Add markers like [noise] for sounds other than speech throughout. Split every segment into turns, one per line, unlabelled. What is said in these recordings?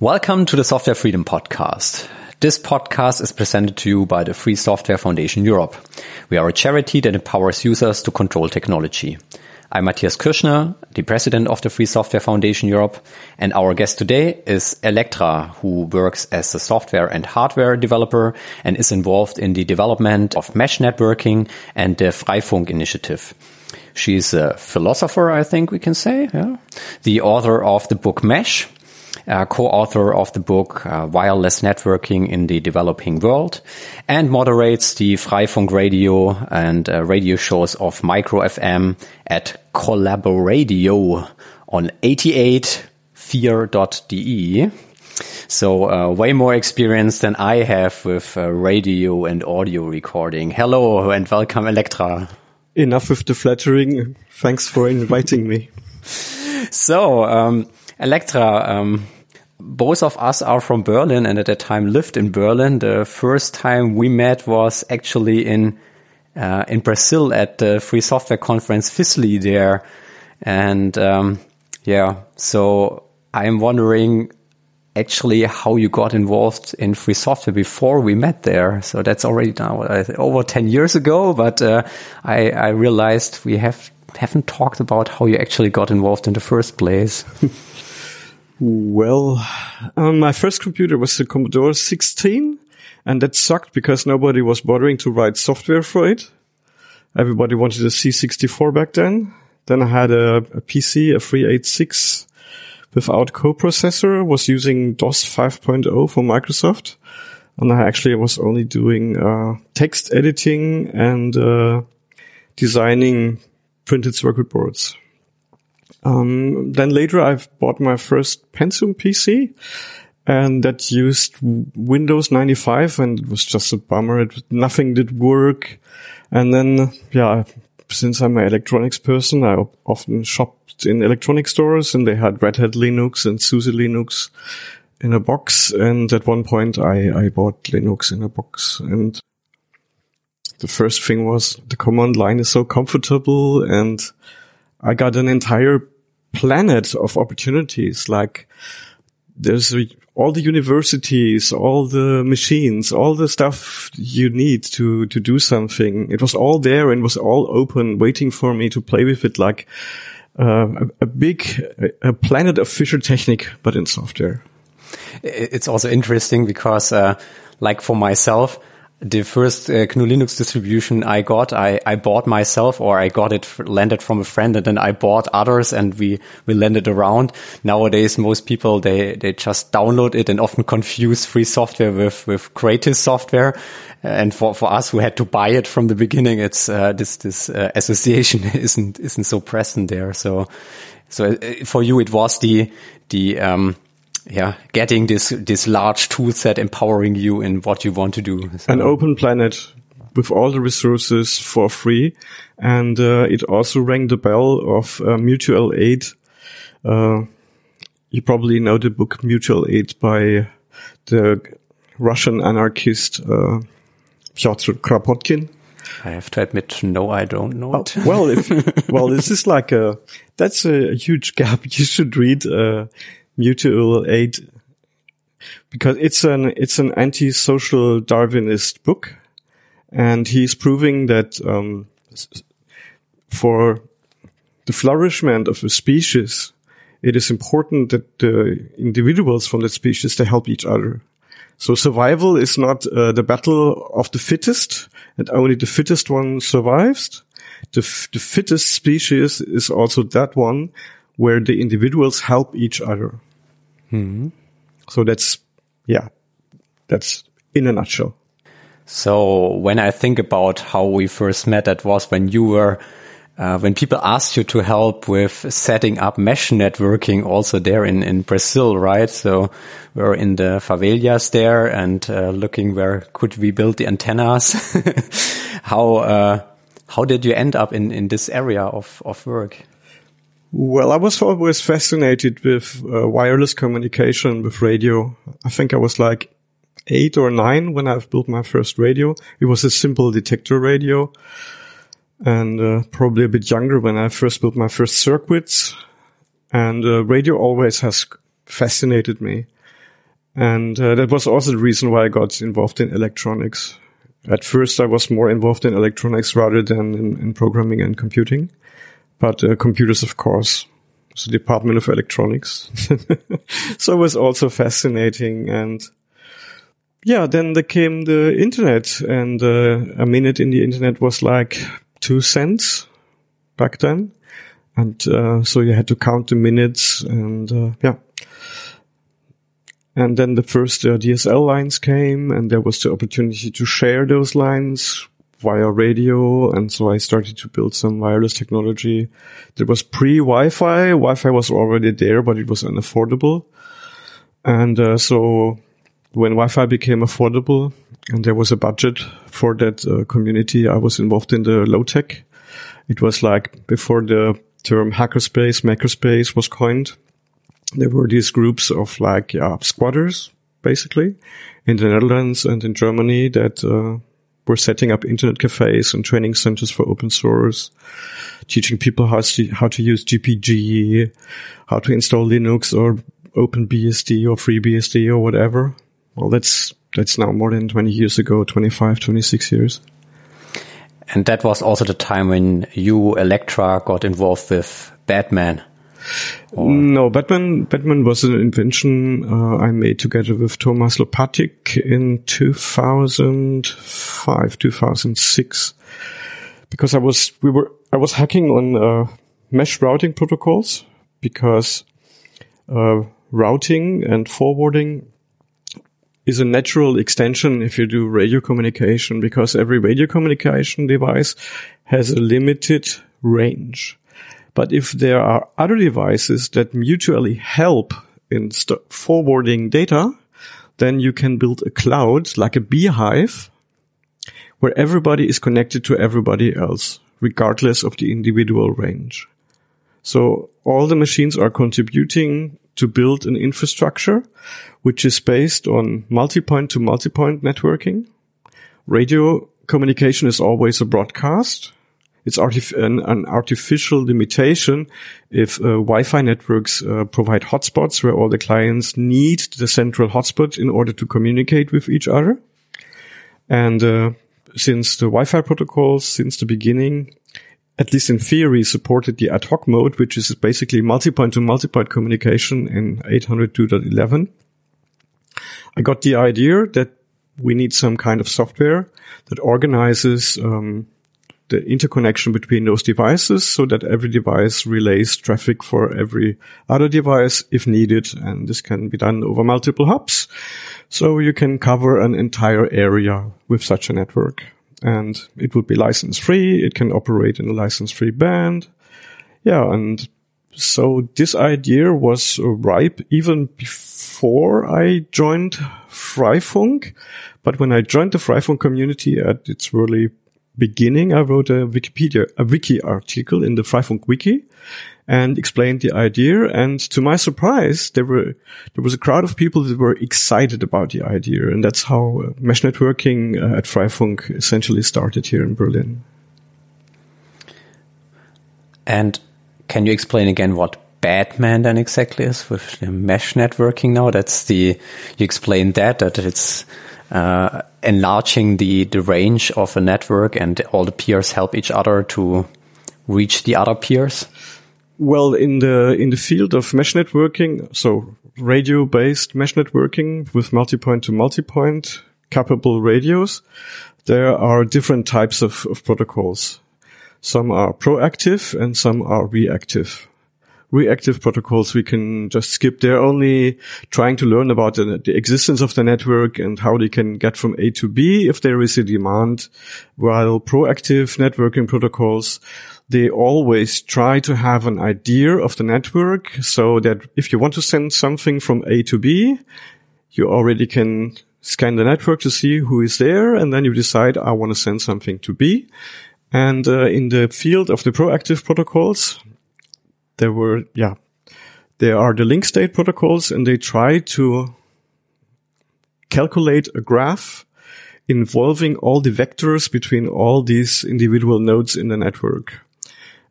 Welcome to the Software Freedom Podcast. This podcast is presented to you by the Free Software Foundation Europe. We are a charity that empowers users to control technology. I'm Matthias Kirschner, the president of the Free Software Foundation Europe, and our guest today is Elektra, who works as a software and hardware developer and is involved in the development of mesh networking and the Freifunk initiative. She's a philosopher, I think we can say, yeah? the author of the book Mesh, uh, co-author of the book uh, Wireless Networking in the Developing World, and moderates the Freifunk radio and uh, radio shows of Micro FM at Collaboradio on 88vier.de. So uh, way more experience than I have with uh, radio and audio recording. Hello and welcome, Elektra.
Enough with the flattering. Thanks for inviting me.
So, um, Elektra, um, both of us are from Berlin and at that time lived in Berlin. The first time we met was actually in uh, in Brazil at the Free Software Conference FISL there. And um, yeah, so I'm wondering actually how you got involved in free software before we met there. So that's already now uh, over 10 years ago, but uh, I, I realized we have haven't talked about how you actually got involved in the first place. [laughs]
Well, um, my first computer was the Commodore 16 and that sucked because nobody was bothering to write software for it. Everybody wanted a C64 back then. Then I had a, a PC, a 386 without coprocessor, was using DOS 5.0 for Microsoft. And I actually was only doing uh, text editing and uh, designing printed circuit boards. Um, then later I've bought my first Pentium PC and that used Windows 95 and it was just a bummer. It, nothing did work. And then, yeah, since I'm an electronics person, I often shopped in electronic stores and they had Red Hat Linux and SUSE Linux in a box. And at one point I, I bought Linux in a box and the first thing was the command line is so comfortable and I got an entire planet of opportunities. Like there's all the universities, all the machines, all the stuff you need to, to do something. It was all there and was all open, waiting for me to play with it like uh, a, a, big, a planet of Fischertechnik, but in software.
It's also interesting because, uh, like for myself, the first uh, GNU Linux distribution I got, I, I bought myself or I got it landed from a friend and then I bought others and we, we landed around. Nowadays, most people, they, they just download it and often confuse free software with, with creative software. And for, for us who had to buy it from the beginning, it's, uh, this, this, uh, association [laughs] isn't, isn't so present there. So, so uh, for you, it was the, the, um, yeah, getting this this large tool set empowering you in what you want to do.
So. An open planet with all the resources for free, and uh, it also rang the bell of uh, mutual aid. Uh, you probably know the book Mutual Aid by the Russian anarchist uh, Pyotr Kropotkin.
I have to admit, no, I don't know it.
well, if, [laughs] well, this is like a, that's a huge gap. [laughs] You should read, uh, mutual aid because it's an it's an anti-social Darwinist book, and he's proving that um, for the flourishment of a species, it is important that the individuals from that species to help each other. So survival is not uh, the battle of the fittest, and only the fittest one survives. The, the fittest species is also that one where the individuals help each other.
Hmm.
So that's, yeah, that's in a nutshell.
So when I think about how we first met, that was when you were, uh, when people asked you to help with setting up mesh networking also there in, in Brazil, right? So we're in the favelas there and uh, looking where could we build the antennas. [laughs] how, uh, how did you end up in, in this area of, of work?
Well, I was always fascinated with uh, wireless communication with radio. I think I was like eight or nine when I built my first radio. It was a simple detector radio and uh, probably a bit younger when I first built my first circuits. And uh, radio always has fascinated me. And uh, that was also the reason why I got involved in electronics. At first, I was more involved in electronics rather than in, in programming and computing. But uh, computers, of course, the Department of Electronics. [laughs] so it was also fascinating. And yeah, then there came the internet and uh, a minute in the internet was like two cents back then. And uh, so you had to count the minutes and uh, yeah. And then the first uh, DSL lines came and there was the opportunity to share those lines via radio. And so I started to build some wireless technology that was pre-Wi-Fi. Wi-Fi was already there, but it was unaffordable. And uh, so when Wi-Fi became affordable and there was a budget for that uh, community, I was involved in the low tech. It was like before the term hackerspace, makerspace was coined there were these groups of like yeah, squatters, basically, in the Netherlands and in Germany that uh, were setting up internet cafes and training centers for open source, teaching people how to, how to use GPG, how to install Linux or OpenBSD or FreeBSD or whatever. Well, that's that's now more than 20 years ago, 25, 26 years.
And that was also the time when you, Elektra, got involved with Batman.
No, Batman. Batman was an invention uh, I made together with Thomas Lopatic in 2005, 2006, because I was we were I was hacking on uh, mesh routing protocols because uh, routing and forwarding is a natural extension if you do radio communication because every radio communication device has a limited range. But if there are other devices that mutually help in forwarding data, then you can build a cloud like a beehive where everybody is connected to everybody else, regardless of the individual range. So all the machines are contributing to build an infrastructure which is based on multi-point to multi-point networking. Radio communication is always a broadcast it's artif- an, an, artificial limitation if uh, Wi-Fi networks uh, provide hotspots where all the clients need the central hotspot in order to communicate with each other. And uh, since the Wi-Fi protocols, since the beginning, at least in theory, supported the ad hoc mode, which is basically multi-point to multi-point communication in 802.11. I got the idea that we need some kind of software that organizes um, the interconnection between those devices so that every device relays traffic for every other device if needed. And this can be done over multiple hubs. So you can cover an entire area with such a network and it would be license free. It can operate in a license free band. Yeah. And so this idea was ripe even before I joined Freifunk. But when I joined the Freifunk community at its early beginning, I wrote a Wikipedia, a wiki article in the Freifunk wiki and explained the idea. And to my surprise, there were, there was a crowd of people that were excited about the idea. And that's how uh, mesh networking uh, at Freifunk essentially started here in Berlin.
And can you explain again what Batman then exactly is with the mesh networking now? That's the, you explained that, that it's, uh, enlarging the, the range of a network and all the peers help each other to reach the other peers?
Well, in the, in the field of mesh networking, so radio based mesh networking with multi-point to multi-point capable radios, there are different types of, of protocols. Some are proactive and some are reactive reactive protocols we can just skip. They're only trying to learn about the, the, existence of the network and how they can get from A to B if there is a demand. While proactive networking protocols, they always try to have an idea of the network so that if you want to send something from A to B, you already can scan the network to see who is there. And then you decide, I want to send something to B. And uh, in the field of the proactive protocols, there were, yeah, there are the link state protocols and they try to calculate a graph involving all the vectors between all these individual nodes in the network.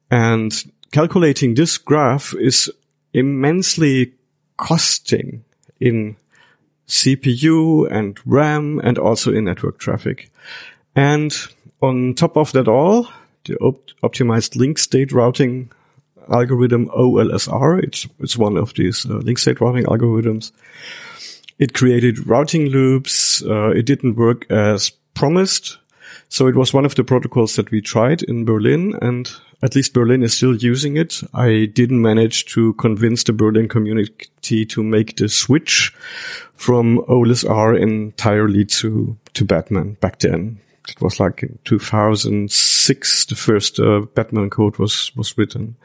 And calculating this graph is immensely costing in CPU and RAM and also in network traffic. And on top of that all, the op optimized link state routing algorithm OLSR, it's, it's one of these uh, link state routing algorithms. It created routing loops. Uh, it didn't work as promised. So it was one of the protocols that we tried in Berlin and at least Berlin is still using it. I didn't manage to convince the Berlin community to make the switch from OLSR entirely to, to Batman back then. It was like in 2006, the first uh, Batman code was, was written.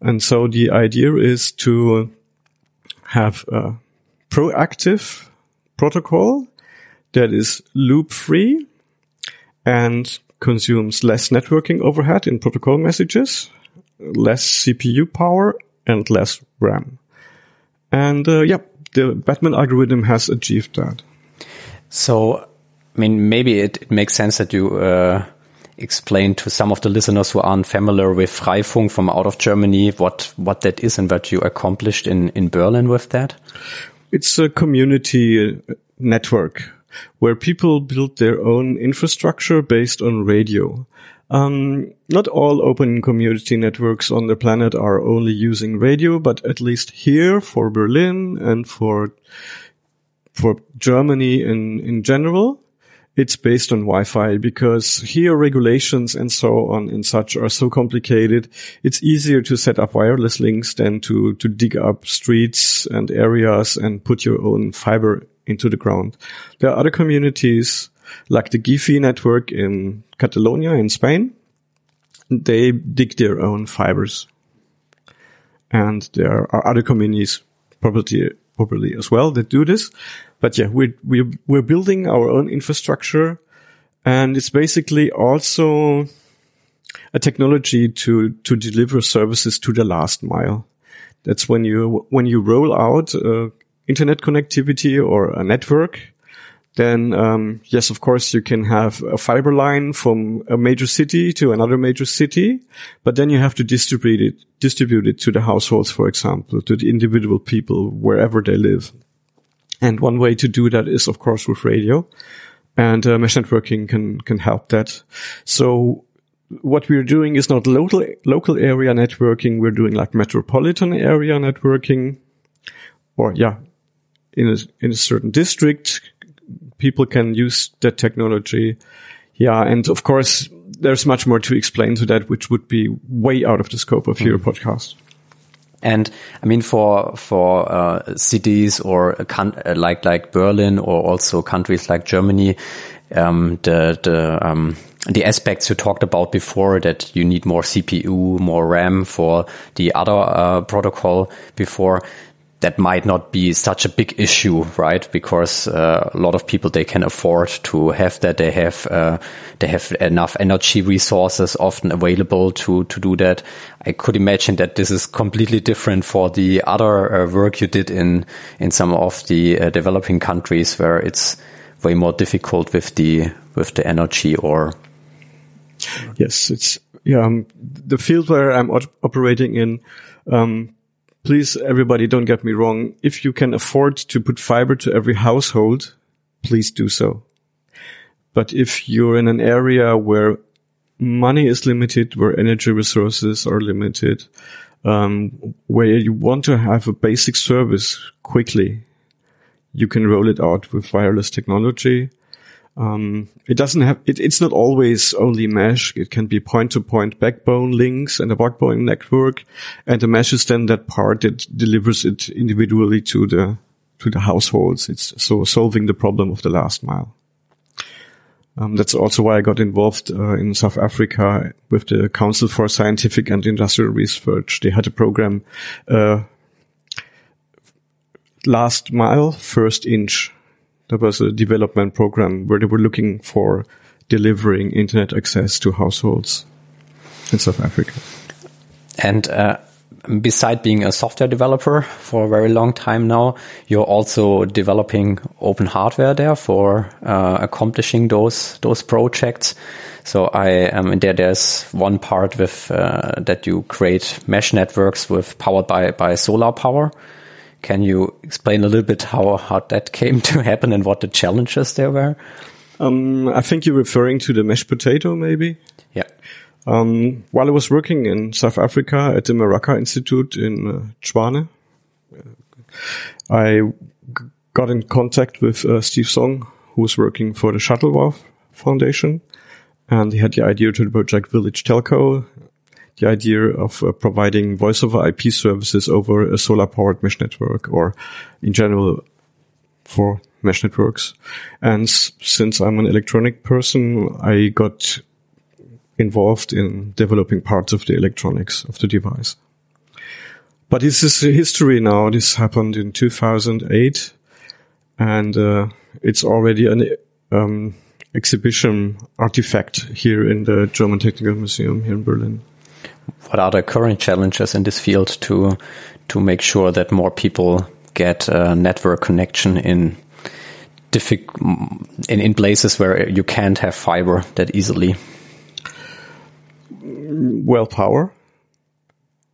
And so the idea is to have a proactive protocol that is loop free and consumes less networking overhead in protocol messages, less CPU power, and less RAM. And uh, yeah, the Batman algorithm has achieved that.
So, I mean, maybe it, it makes sense that you uh, explain to some of the listeners who aren't familiar with Freifunk from out of Germany what what that is and what you accomplished in in Berlin with that.
It's a community uh, network where people build their own infrastructure based on radio. Um, not all open community networks on the planet are only using radio, but at least here for Berlin and for for Germany in in general, it's based on Wi-Fi because here regulations and so on and such are so complicated. It's easier to set up wireless links than to, to dig up streets and areas and put your own fiber into the ground. There are other communities like the Guifi network in Catalonia in Spain. They dig their own fibers. And there are other communities probably, probably as well that do this. But yeah, we're, we're, we're building our own infrastructure and it's basically also a technology to, to deliver services to the last mile. That's when you, when you roll out uh, internet connectivity or a network, then um, yes, of course, you can have a fiber line from a major city to another major city, but then you have to distribute it, distribute it to the households, for example, to the individual people wherever they live. And one way to do that is, of course, with radio, and uh, mesh networking can can help that. So what we're doing is not local local area networking. We're doing like metropolitan area networking, or yeah, in a, in a certain district, people can use that technology. Yeah. And of course, there's much more to explain to that, which would be way out of the scope of mm. your podcast.
And I mean, for for uh, cities or uh, like like Berlin or also countries like Germany, um, the the um, the aspects you talked about before that you need more CPU, more RAM for the other uh, protocol before that might not be such a big issue, right? Because uh, a lot of people they can afford to have that. They have uh, they have enough energy resources often available to to do that. I could imagine that this is completely different for the other uh, work you did in in some of the uh, developing countries where it's way more difficult with the with the energy or.
Yes, it's yeah. Um, the field where I'm operating in. Um, please, everybody, don't get me wrong. If you can afford to put fiber to every household, please do so. But if you're in an area where money is limited, where energy resources are limited, um, where you want to have a basic service quickly, you can roll it out with wireless technology. Um, it doesn't have, it, it's not always only mesh. It can be point to point backbone links and a backbone network. And the mesh is then that part that delivers it individually to the, to the households. It's so solving the problem of the last mile. Um, that's also why I got involved uh, in South Africa with the Council for Scientific and Industrial Research. They had a program, uh, last mile, first inch there was a development program where they were looking for delivering internet access to households in South Africa.
And uh, beside being a software developer for a very long time now, you're also developing open hardware there for uh, accomplishing those those projects. So I um, there there's one part with uh, that you create mesh networks with powered by by solar power. Can you explain a little bit how, how that came to happen and what the challenges there were?
Um, I think you're referring to the Mesh Potato, maybe.
Yeah.
Um, while I was working in South Africa at the Meraka Institute in uh, Tshwane, I g- got in contact with uh, Steve Song, who was working for the Shuttleworth Foundation, and he had the idea to the project Village Telco, the idea of uh, providing voice over IP services over a solar powered mesh network, or in general for mesh networks. And since I'm an electronic person, I got involved in developing parts of the electronics of the device. But this is history now. This happened in 2008 and uh, it's already an um, exhibition artifact here in the German Technical Museum here in Berlin.
What are the current challenges in this field to to make sure that more people get a network connection in in, in places where you can't have fiber that easily?
Well, power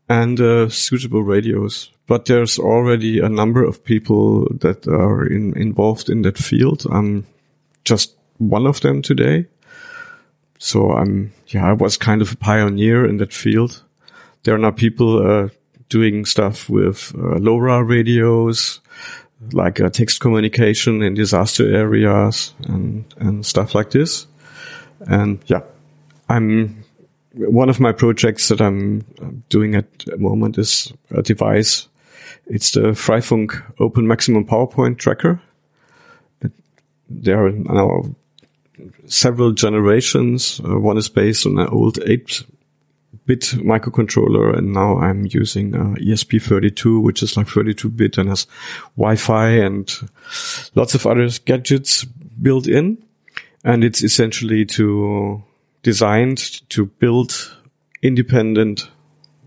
and uh, suitable radios. But there's already a number of people that are in, involved in that field. I'm just one of them today. So I'm, yeah, I was kind of a pioneer in that field. There are now people uh, doing stuff with uh, LoRa radios, like uh, text communication in disaster areas and, and stuff like this. And yeah, I'm one of my projects that I'm doing at the moment is a device. It's the Freifunk Open Maximum Power Point Tracker. There are now several generations. Uh, one is based on an old 8-bit microcontroller, and now I'm using uh, ESP32, which is like 32-bit and has Wi-Fi and lots of other gadgets built in. And it's essentially to designed to build independent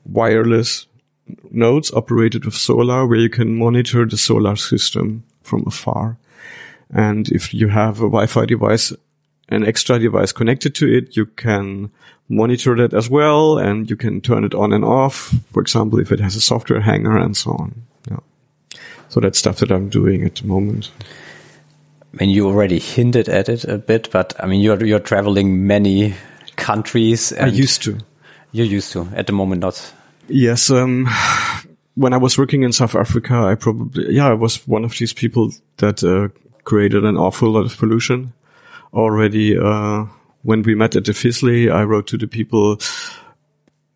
wireless nodes operated with solar where you can monitor the solar system from afar. And if you have a Wi-Fi device, an extra device connected to it, you can monitor that as well and you can turn it on and off. For example, if it has a software hanger and so on. Yeah. So that's stuff that I'm doing at the moment.
I mean, you already hinted at it a bit, but I mean, you're you're traveling many countries.
I used to.
You're used to. At the moment, not.
Yes. Um, when I was working in South Africa, I probably yeah, I was one of these people that uh, created an awful lot of pollution. Already, uh, when we met at the FISL, I wrote to the people.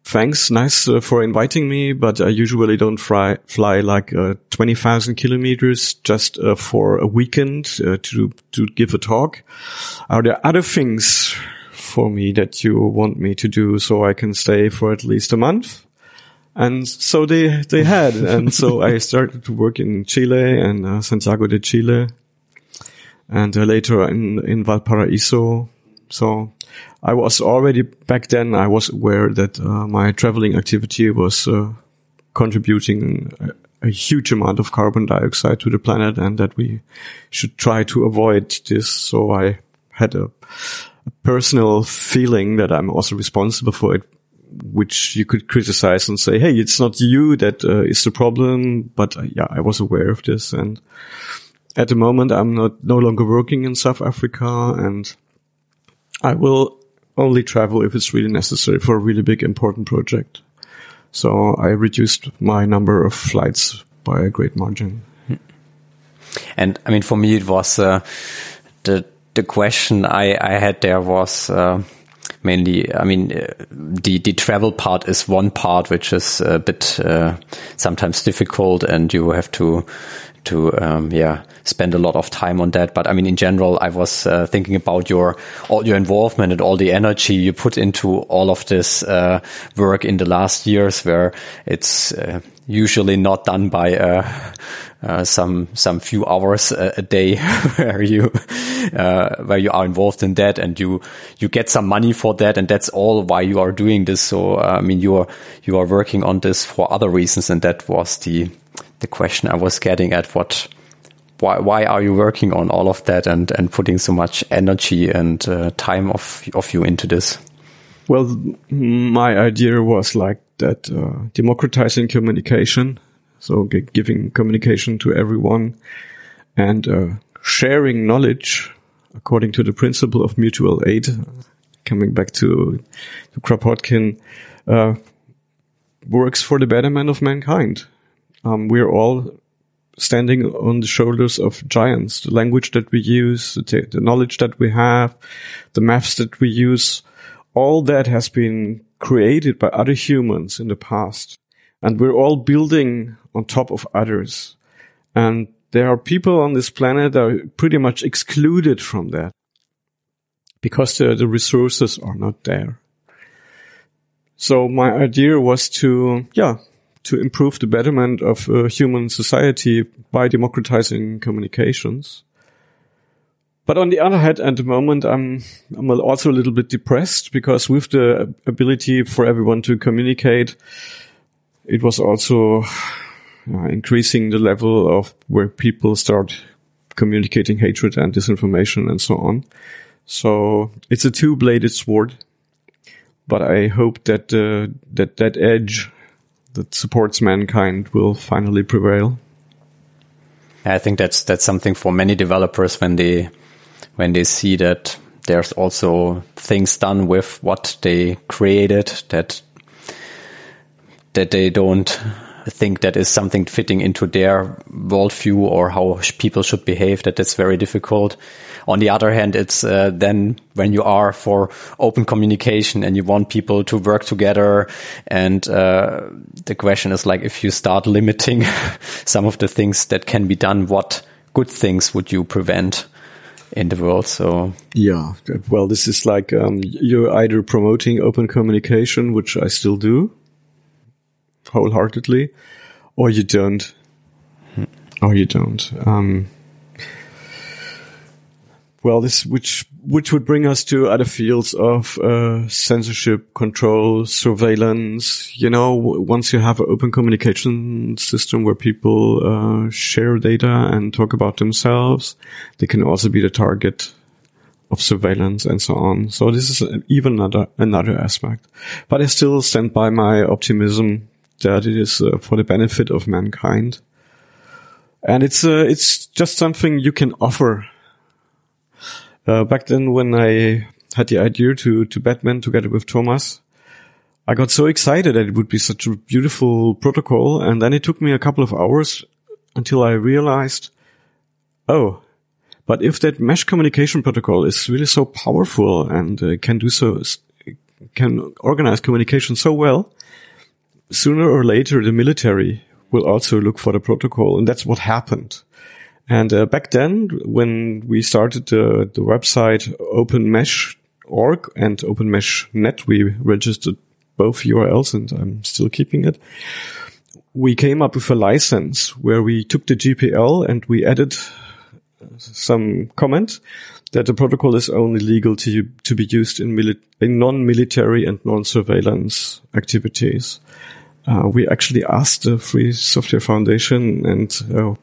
Thanks, nice uh, for inviting me, but I usually don't fly, fly like uh, 20,000 kilometers just uh, for a weekend uh, to, to give a talk. Are there other things for me that you want me to do so I can stay for at least a month? And so they, they had. and so I started to work in Chile and uh, Santiago de Chile and uh, later in, in Valparaiso. So I was already back then, I was aware that uh, my traveling activity was uh, contributing a, a, huge amount of carbon dioxide to the planet and that we should try to avoid this. So I had a, a personal feeling that I'm also responsible for it, which you could criticize and say, Hey, it's not you that uh, is the problem. But uh, yeah, I was aware of this. And at the moment, I'm not no longer working in South Africa and I will only travel if it's really necessary for a really big important project. So I reduced my number of flights by a great margin.
And I mean, for me, it was uh, the the question I, I had there was uh, mainly, I mean, uh, the the travel part is one part which is a bit uh, sometimes difficult, and you have to to um, yeah spend a lot of time on that. But I mean, in general, I was uh, thinking about your all your involvement and all the energy you put into all of this uh, work in the last years, where it's uh, usually not done by uh, uh, some some few hours a, a day, [laughs] where you uh, where you are involved in that, and you you get some money for that, and that's all why you are doing this. So I mean, you are you are working on this for other reasons, and that was the the question I was getting at. What why why are you working on all of that and and putting so much energy and uh, time of of you into this?
Well, my idea was like that uh, democratizing communication So giving communication to everyone and uh, sharing knowledge according to the principle of mutual aid. Coming back to, to Kropotkin, uh, works for the betterment of mankind. Um, we're all standing on the shoulders of giants. The language that we use, the, the knowledge that we have, the maths that we use, all that has been created by other humans in the past. And we're all building on top of others. And there are people on this planet that are pretty much excluded from that because the, the resources are not there. So my idea was to, yeah, to improve the betterment of uh, human society by democratizing communications. But on the other hand, at the moment, I'm, I'm also a little bit depressed because with the ability for everyone to communicate, it was also uh, increasing the level of where people start communicating hatred and disinformation and so on. So it's a two-bladed sword, but I hope that uh, that that edge that supports mankind will finally prevail.
I think that's that's something for many developers when they when they see that there's also things done with what they created that that they don't think that is something fitting into their worldview or how people should behave that that's very difficult on the other hand it's uh, then when you are for open communication and you want people to work together and uh, the question is like if you start limiting [laughs] some of the things that can be done what good things would you prevent in the world. So
yeah, well, this is like um, you're either promoting open communication, which I still do wholeheartedly, or you don't, or you don't. Um, well, this which which would bring us to other fields of uh, censorship, control, surveillance. You know, once you have an open communication system where people uh, share data and talk about themselves, they can also be the target of surveillance and so on. So this is even another another aspect. But I still stand by my optimism that it is uh, for the benefit of mankind, and it's uh, it's just something you can offer. Uh, back then, when I had the idea to to Batman together with Thomas, I got so excited that it would be such a beautiful protocol, and then it took me a couple of hours until I realized, oh, but if that mesh communication protocol is really so powerful and uh, can do so, can organize communication so well, sooner or later the military will also look for the protocol, and that's what happened. And uh, back then, when we started the, the website OpenMesh.org and OpenMeshNet, we registered both URLs and I'm still keeping it. We came up with a license where we took the GPL and we added some comment that the protocol is only legal to to be used in, in non-military and non-surveillance activities. Uh, we actually asked the Free Software Foundation and uh,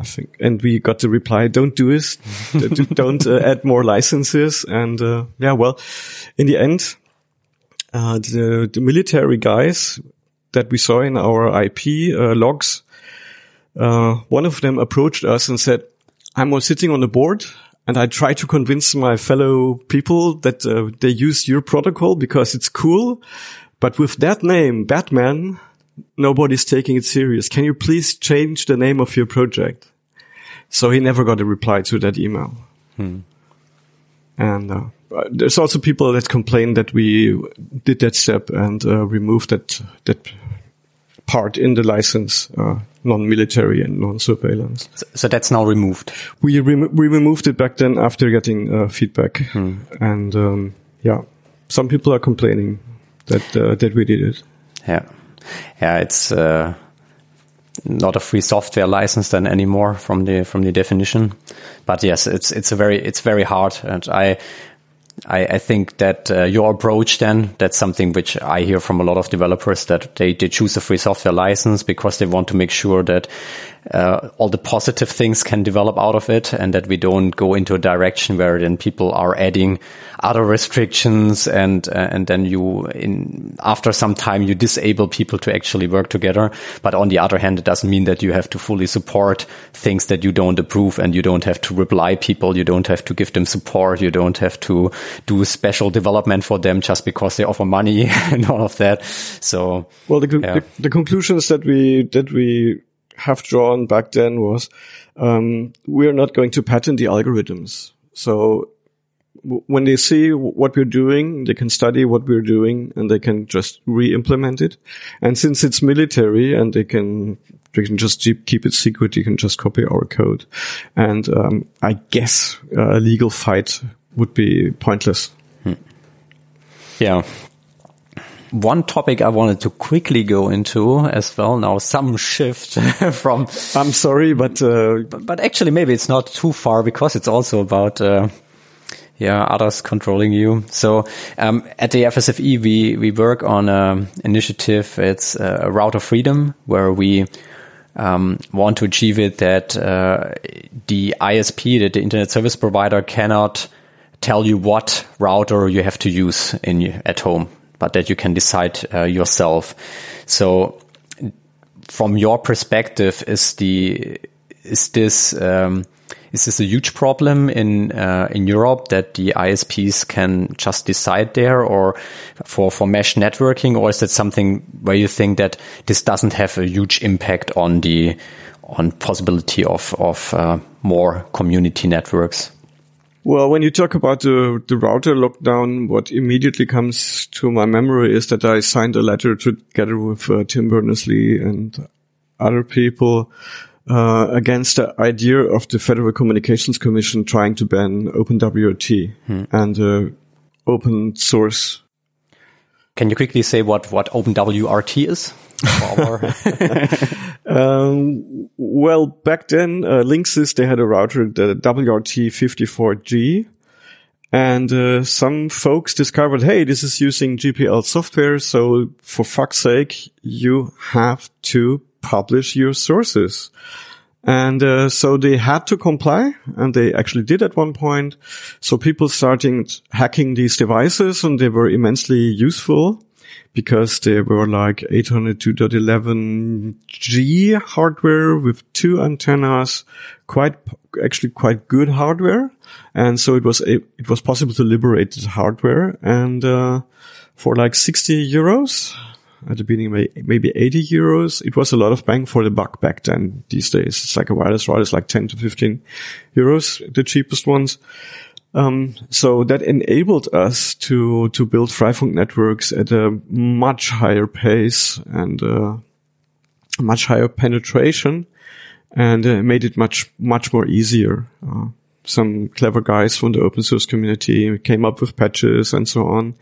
I think, and we got the reply, don't do this, [laughs] don't uh, add more licenses. And, uh, yeah, well, in the end, uh, the, the, military guys that we saw in our IP uh, logs, uh, one of them approached us and said, I'm sitting on the board and I try to convince my fellow people that uh, they use your protocol because it's cool. But with that name, Batman, nobody's taking it serious. Can you please change the name of your project? So he never got a reply to that email. Hmm. And uh, there's also people that complain that we did that step and uh, removed that that part in the license, uh, non-military and non-surveillance.
So, so, that's now removed.
We we removed it back then after getting uh, feedback, hmm. and um, yeah, some people are complaining that uh, that we did it.
Yeah, yeah, it's uh, not a free software license then anymore from the from the definition. But yes, it's it's a very it's very hard, and I I, I, think that uh, your approach then, that's something which I hear from a lot of developers that they, they choose a free software license because they want to make sure that uh, all the positive things can develop out of it and that we don't go into a direction where then people are adding other restrictions and uh, and then you in after some time you disable people to actually work together. But on the other hand it doesn't mean that you have to fully support things that you don't approve and you don't have to reply people. You don't have to give them support. You don't have to do special development for them just because they offer money [laughs] and all of that. So
well the, yeah. the, the conclusions that we that we have drawn back then was um, we're not going to patent the algorithms. So when they see what we're doing, they can study what we're doing and they can just re-implement it. And since it's military and they can, they can just keep it secret, you can just copy our code. And um, I guess a legal fight would be pointless. Hmm.
Yeah, one topic I wanted to quickly go into as well. Now some shift [laughs] from.
I'm sorry, but, uh,
but, but actually maybe it's not too far because it's also about. Uh, yeah, others controlling you. So um, at the FSFE, we we work on an initiative. It's a Router Freedom, where we um, want to achieve it that uh, the ISP, that the internet service provider, cannot tell you what router you have to use in at home but that you can decide uh, yourself. So from your perspective, is the, is this, um, is this a huge problem in uh, in Europe that the ISPs can just decide there, or for for mesh networking, or is that something where you think that this doesn't have a huge impact on the on possibility of of uh, more community networks?
Well, when you talk about the, the router lockdown, what immediately comes to my memory is that I signed a letter together with uh, Tim Berners-Lee and other people uh, against the idea of the Federal Communications Commission trying to ban OpenWRT hmm. and uh, open source.
Can you quickly say what, what OpenWRT is? [laughs]
um, well, back then, uh, Linksys, they had a router, the WRT54G. And uh, some folks discovered, hey, this is using GPL software. So for fuck's sake, you have to publish your sources. And uh, so they had to comply, and they actually did at one point. So people started hacking these devices, and they were immensely useful because they were like 802.11g hardware with two antennas, quite, actually quite good hardware. And so it was, a, it was possible to liberate the hardware and, uh, for like 60 euros at the beginning, maybe 80 euros. It was a lot of bang for the buck back then. These days, it's like a wireless router is like 10 to 15 euros, the cheapest ones. Um, so that enabled us to to build Freifunk networks at a much higher pace and uh, much higher penetration, and uh, made it much much more easier. Uh, some clever guys from the open source community came up with patches and so on.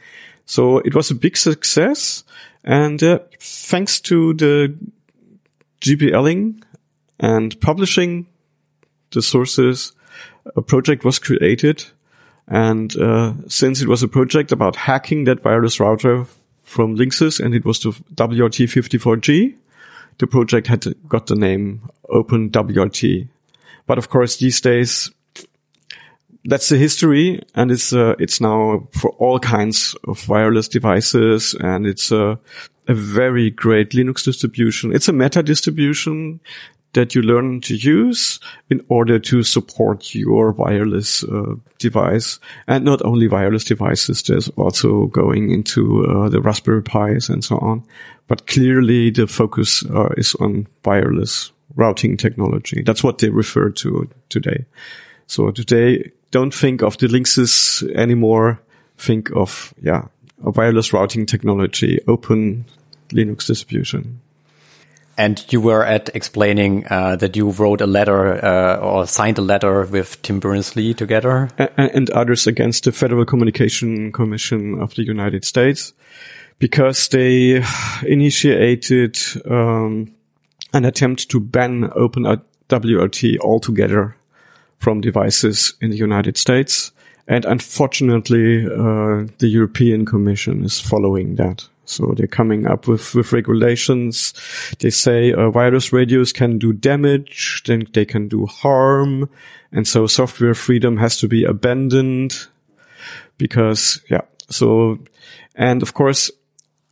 So it was a big success, and uh, thanks to the GPLing and publishing the sources, a project was created and uh, since it was a project about hacking that wireless router from Linksys and it was the WRT54G, the project had got the name OpenWRT. But of course, these days, that's the history, and it's uh, it's now for all kinds of wireless devices, and it's a, a very great Linux distribution. It's a meta distribution that you learn to use in order to support your wireless uh, device. And not only wireless devices there's also going into uh, the raspberry pis and so on. But clearly the focus uh, is on wireless routing technology. That's what they refer to today. So today don't think of the linksys anymore. Think of yeah a wireless routing technology open linux distribution.
And you were at explaining uh, that you wrote a letter uh, or signed a letter with Tim Berners-Lee together,
and, and, others against the Federal Communication Commission of the United States, because they initiated um, an attempt to ban Open WRT altogether from devices in the United States, And unfortunately, uh, the European Commission is following that. So they're coming up with, with regulations. They say uh, virus radios can do damage, then they can do harm. And so software freedom has to be abandoned because, yeah. So, and of course,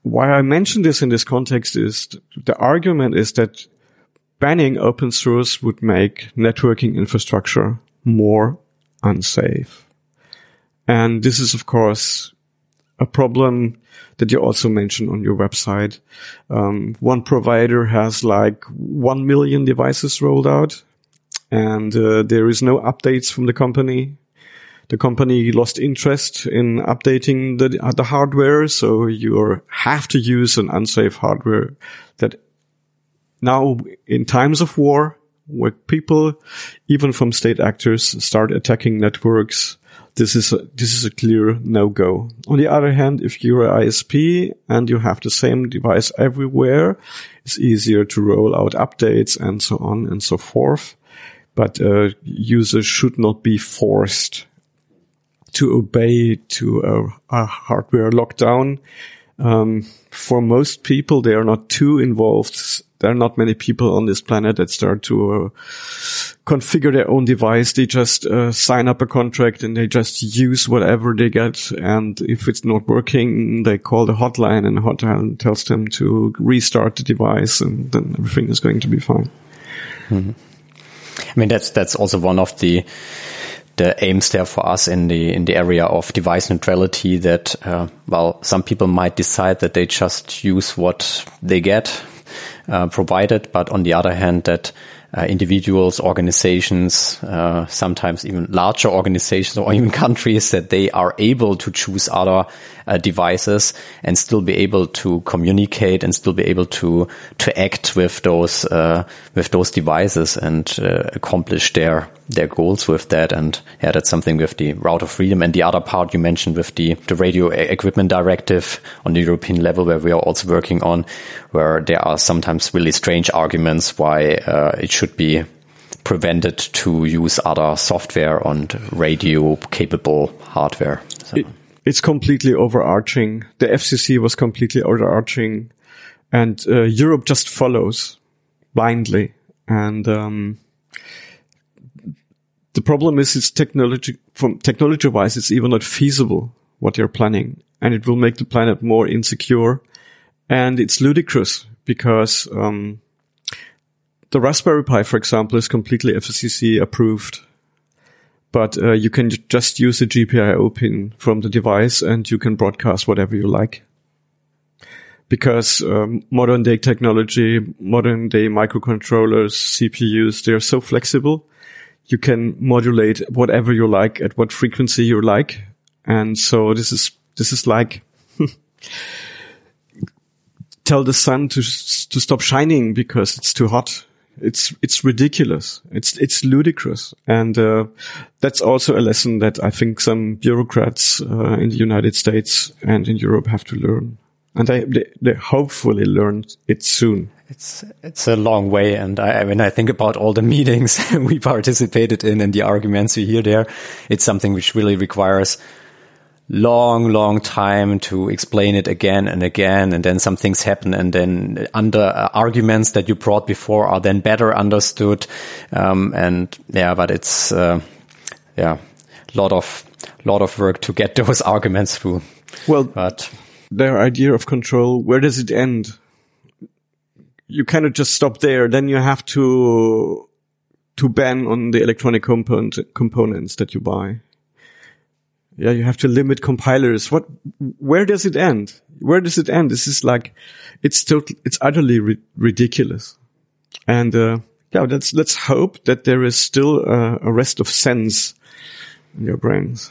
why I mention this in this context is the argument is that banning open source would make networking infrastructure more unsafe. And this is, of course, a problem that you also mentioned on your website. Um, one provider has like 1 million devices rolled out and uh, there is no updates from the company. The company lost interest in updating the, uh, the hardware. So you have to use an unsafe hardware that now in times of war, where people, even from state actors, start attacking networks, this is a, this is a clear no-go. On the other hand, if you're an ISP and you have the same device everywhere, it's easier to roll out updates and so on and so forth. But uh, users should not be forced to obey to a, a hardware lockdown. Um, for most people, they are not too involved there are not many people on this planet that start to uh, configure their own device. They just uh, sign up a contract and they just use whatever they get. And if it's not working, they call the hotline and the hotline tells them to restart the device and then everything is going to be fine.
Mm-hmm. I mean, that's, that's also one of the, the aims there for us in the in the area of device neutrality that uh, well some people might decide that they just use what they get uh, provided, but on the other hand, that uh, individuals, organizations, uh, sometimes even larger organizations or even [laughs] countries that they are able to choose other uh, devices and still be able to communicate and still be able to to act with those uh, with those devices and uh, accomplish their their goals with that. And yeah, that's something with the Router Freedom. And the other part you mentioned with the, the radio equipment directive on the European level, where we are also working on, where there are sometimes really strange arguments why uh, it should be prevented to use other software and radio capable hardware. So.
It, it's completely overarching. The FCC was completely overarching and uh, Europe just follows blindly. And, um, the problem is it's technology from technology wise, it's even not feasible what you're planning and it will make the planet more insecure. And it's ludicrous because, um, the Raspberry Pi, for example, is completely FCC approved, but uh, you can just use a GPIO pin from the device and you can broadcast whatever you like. Because um, modern day technology, modern day microcontrollers, CPUs, they are so flexible you can modulate whatever you like at what frequency you like. And so this is, this is like, [laughs] tell the sun to, to stop shining because it's too hot. It's, it's ridiculous. It's, it's ludicrous. And, uh, that's also a lesson that I think some bureaucrats, uh, in the United States and in Europe have to learn. And they, they, they hopefully learn it soon
it's it's a long way. And I, when I think about all the [laughs] meetings we participated in and the arguments we hear there, it's something which really requires long, long time to explain it again and again. And then some things happen and then under uh, arguments that you brought before are then better understood. Um, and yeah, but it's, uh, yeah, a lot of, lot of work to get [laughs] those arguments through.
Well, but their idea of control, where does it end? you cannot just stop there. Then you have to to ban on the electronic component components that you buy. Yeah, you have to limit compilers. What? Where does it end? Where does it end? This is like, it's totally, it's utterly ri ridiculous. And uh, yeah, let's let's hope that there is still uh, a rest of sense in your brains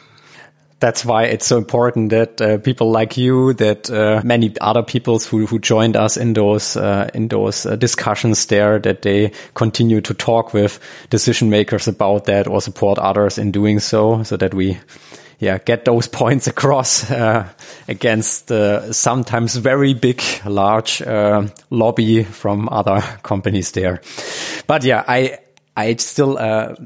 that's why it's so important that uh, people like you, that uh, many other people who, who joined us in those uh, in those uh, discussions there, that they continue to talk with decision makers about that or support others in doing so, so that we. Yeah, get those [laughs] points across uh, against uh, sometimes very big, large lobby from other [laughs] companies there. But yeah, I I still.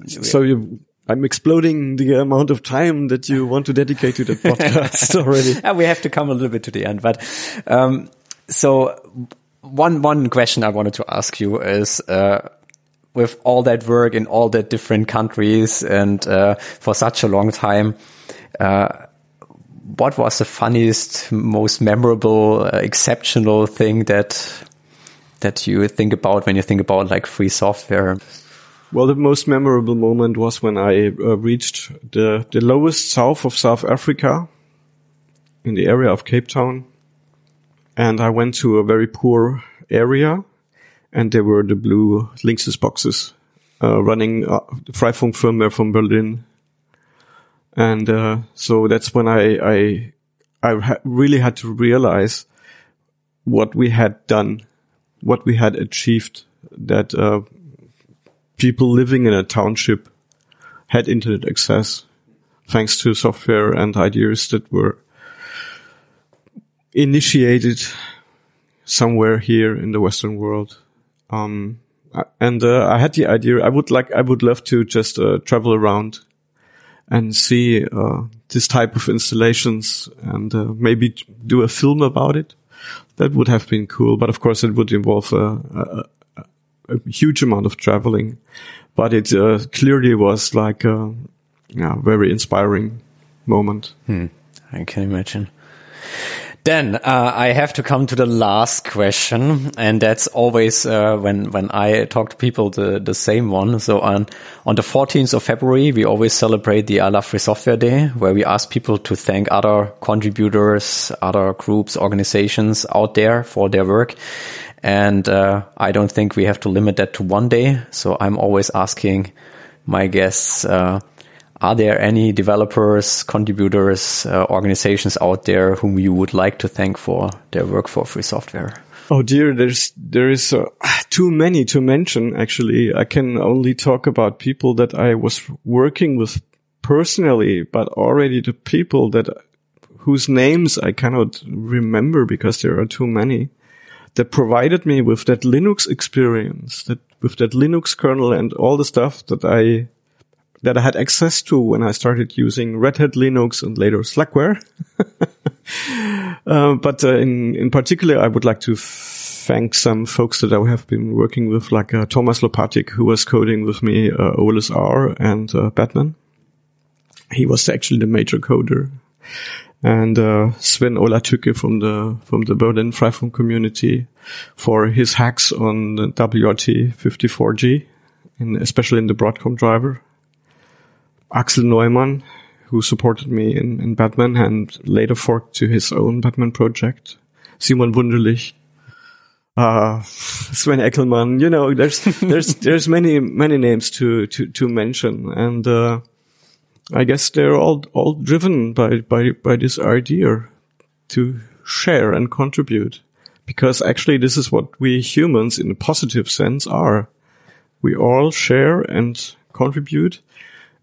so you I'm exploding the amount of time that you want to dedicate to the [laughs] podcast already.
We have to come a little bit to the end, but um, so one one question I wanted to ask you is. Uh, with all that work in all the different countries and uh, for such a long time, uh, what was the funniest, most memorable, uh, exceptional thing that that you think about when you think about like free software?
Well, the most memorable moment was when I uh, reached the the lowest south of South Africa, in the area of Cape Town, and I went to a very poor area, and there were the blue Linksys boxes uh, running uh, Freifunk firmware from Berlin and uh, so that's when I I I ha- really had to realize what we had done, what we had achieved. That uh, people living in a township had internet access thanks to software and ideas that were initiated somewhere here in the Western world. Um, and uh, I had the idea. I would like. I would love to just uh, travel around and see uh, this type of installations and uh, maybe do a film about it. That would have been cool, but of course it would involve a, a, a huge amount of traveling. But it uh, clearly was like a yeah, very inspiring moment.
Hmm. I can imagine. Then uh, I have to come to the last question, and that's always uh, when when I talk to people the the same one. So on on the 14th of February, we always celebrate the I Love Free Software Day, where we ask people to thank other contributors, other groups, organizations out there for their work. And uh, I don't think we have to limit that to one day. So I'm always asking my guests uh, are there any developers, contributors, uh, organizations out there whom you would like to thank for their work for free software?
Oh dear, there's there is uh, [sighs] too many to mention. Actually, I can only talk about people that I was working with personally, but already the people that whose names I cannot remember because there are too many that provided me with that Linux experience, that with that Linux kernel and all the stuff that I that I had access to when I started using Red Hat Linux and later Slackware. [laughs] uh, but uh, in in particular, I would like to thank some folks that I have been working with, like uh, Thomas Lopatic, who was coding with me uh, OLSR and uh, Batman. He was actually the major coder. And Sven-Ola Tücke from the from the Berlin Freifunk community for his hacks on the WRT54G, in, especially in the Broadcom driver. Axel Neumann, who supported me in, in Batman and later forked to his own Batman project. Simon Wunderlich, uh, Sven Eckelmann, you know, there's, [laughs] there's, there's many, many names to, to, to mention. And, uh, I guess they're all, all driven by, by, by this idea to share and contribute. Because actually this is what we humans in a positive sense are. We all share and contribute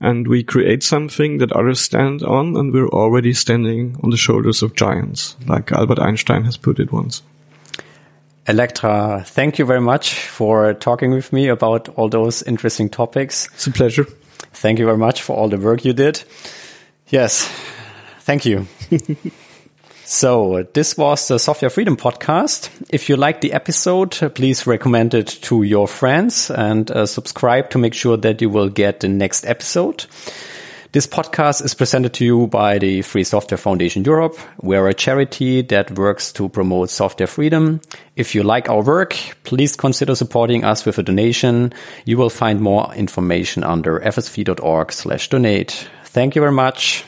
and we create something that others stand on and we're already standing on the shoulders of giants, like Albert Einstein has put it once.
Elektra, thank you very much for talking with me about all those interesting topics.
It's a pleasure.
Thank you very much for all the work you did. Yes, thank you. [laughs] So this was the Software Freedom podcast. If you liked the episode, please recommend it to your friends and uh, subscribe to make sure that you will get the next episode. This podcast is presented to you by the Free Software Foundation Europe. We're a charity that works to promote software freedom. If you like our work, please consider supporting us with a donation. You will find more information under fsfe.org slash donate. Thank you very much.